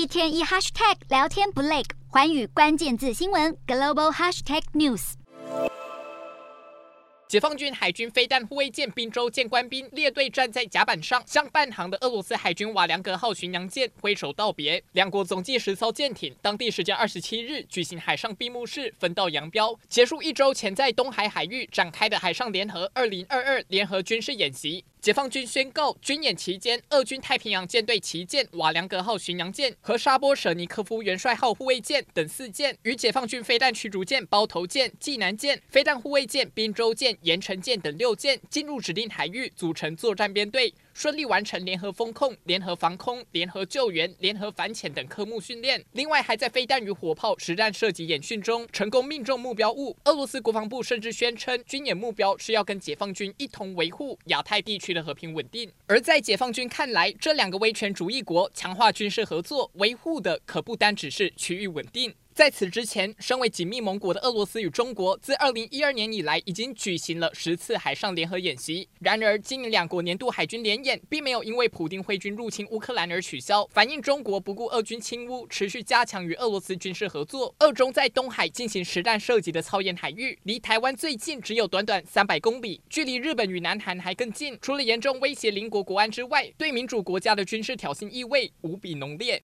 一天一 hashtag 聊天不累，寰宇关键字新闻 global hashtag news。解放军海军飞弹护卫舰滨州舰官兵列队站在甲板上，向伴航的俄罗斯海军瓦良格号巡洋舰挥手道别。两国总计十艘舰艇，当地时间二十七日举行海上闭幕式，分道扬镳，结束一周前在东海海域展开的海上联合二零二二联合军事演习。解放军宣告，军演期间，俄军太平洋舰队旗舰瓦良格号巡洋舰和沙波舍尼科夫元帅号护卫舰等四舰，与解放军飞弹驱逐舰包头舰、济南舰、飞弹护卫舰滨州舰、盐城舰等六舰进入指定海域，组成作战编队。顺利完成联合封控、联合防空、联合救援、联合反潜等科目训练，另外还在飞弹与火炮实战射击演训中成功命中目标物。俄罗斯国防部甚至宣称，军演目标是要跟解放军一同维护亚太地区的和平稳定。而在解放军看来，这两个威权主义国强化军事合作，维护的可不单只是区域稳定。在此之前，身为紧密盟国的俄罗斯与中国，自二零一二年以来已经举行了十次海上联合演习。然而，今年两国年度海军联演并没有因为普丁挥军入侵乌克兰而取消，反映中国不顾俄军侵乌，持续加强与俄罗斯军事合作。俄中在东海进行实弹射击的操演海域，离台湾最近只有短短三百公里，距离日本与南韩还更近。除了严重威胁邻国国安之外，对民主国家的军事挑衅意味无比浓烈。